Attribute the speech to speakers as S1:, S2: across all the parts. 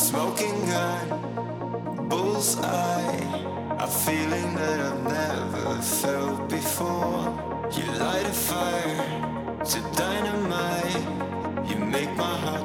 S1: smoking gun, bullseye. A feeling that I've never felt before. You light a fire to dynamite. You make my heart.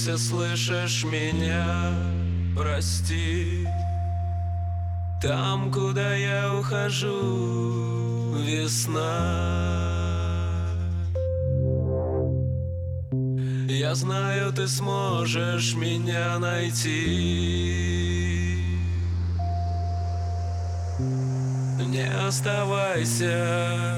S1: Встретимся, слышишь меня? Прости. Там, куда я ухожу, весна. Я знаю, ты сможешь меня найти. Не оставайся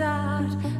S1: start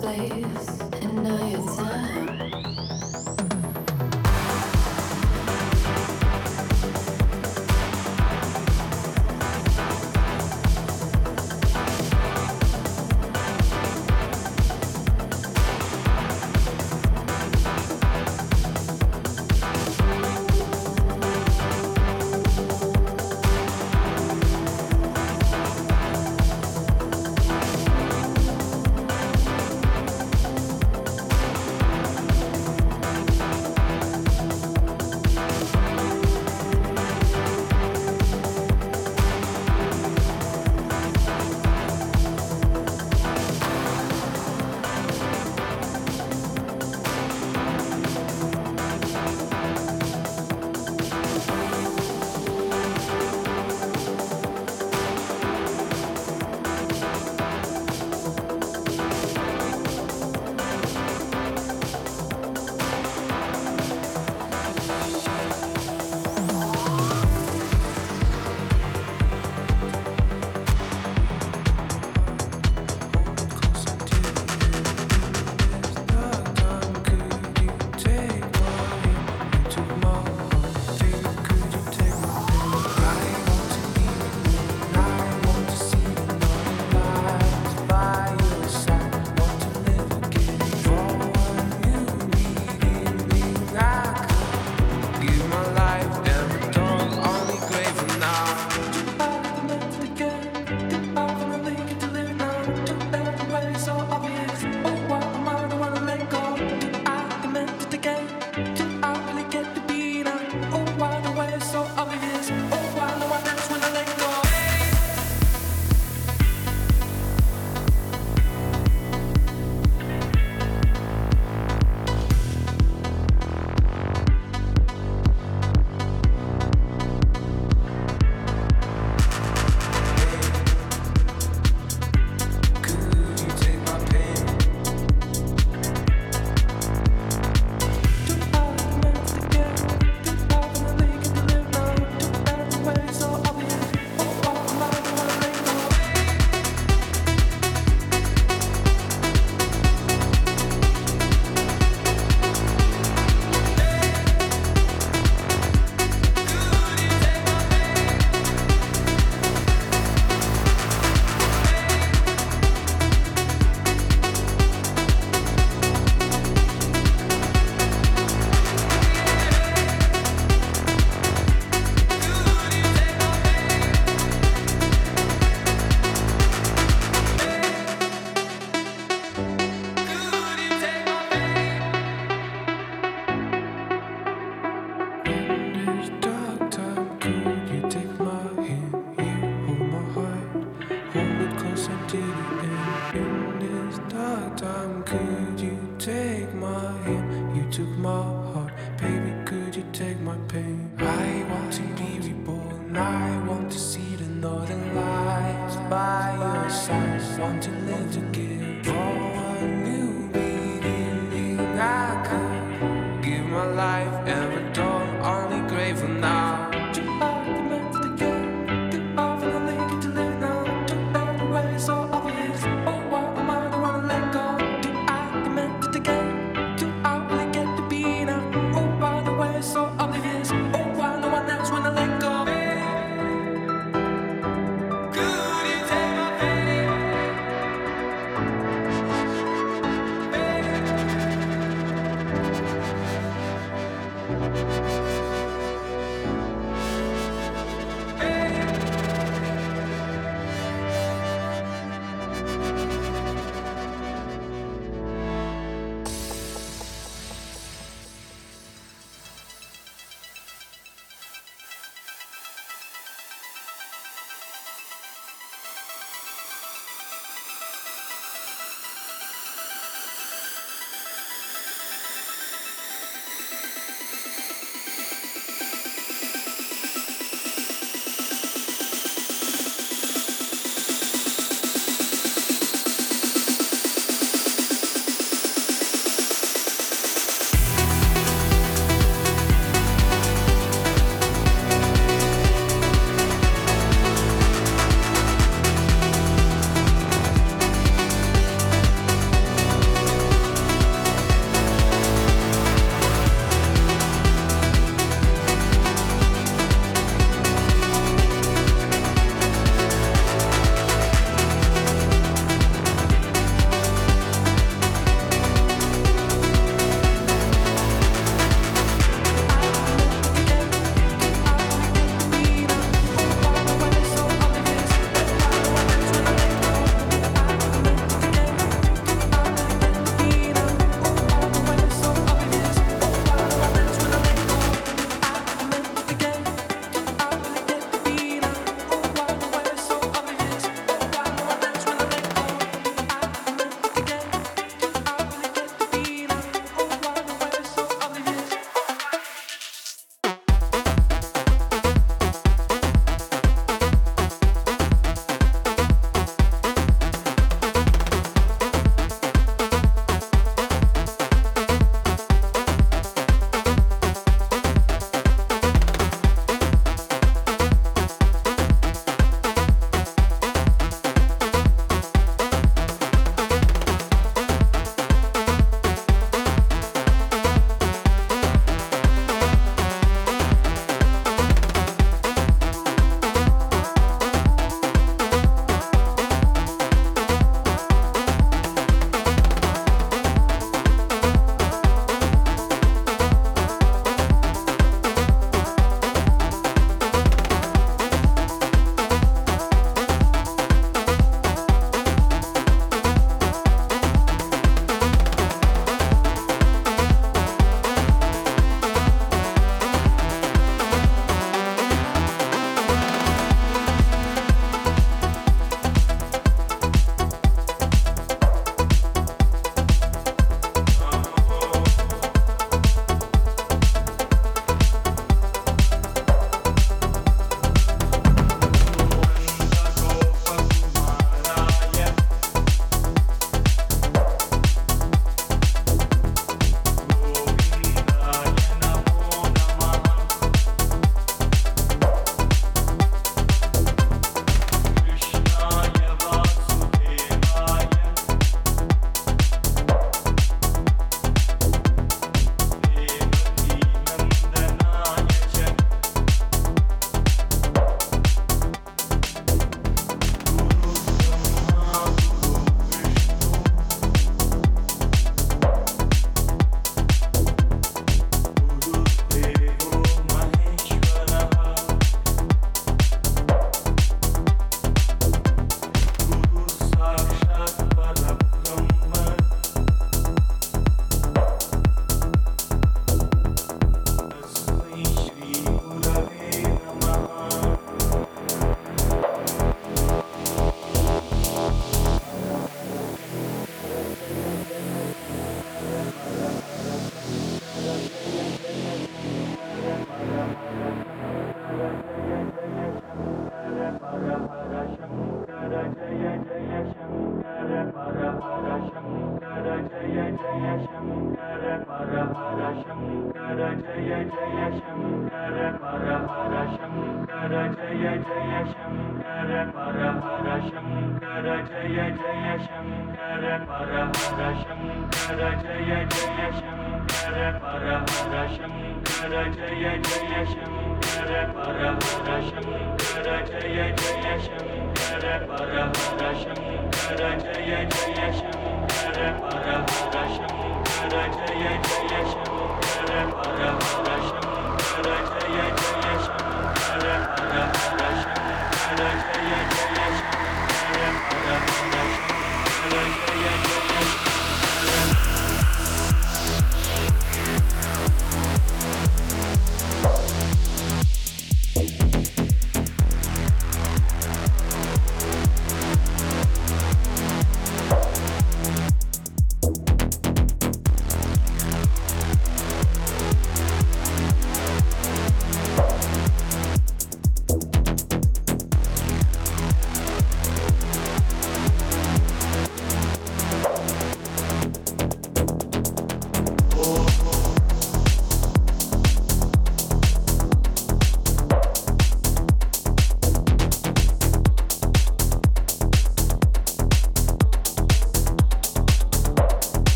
S2: place and now your time.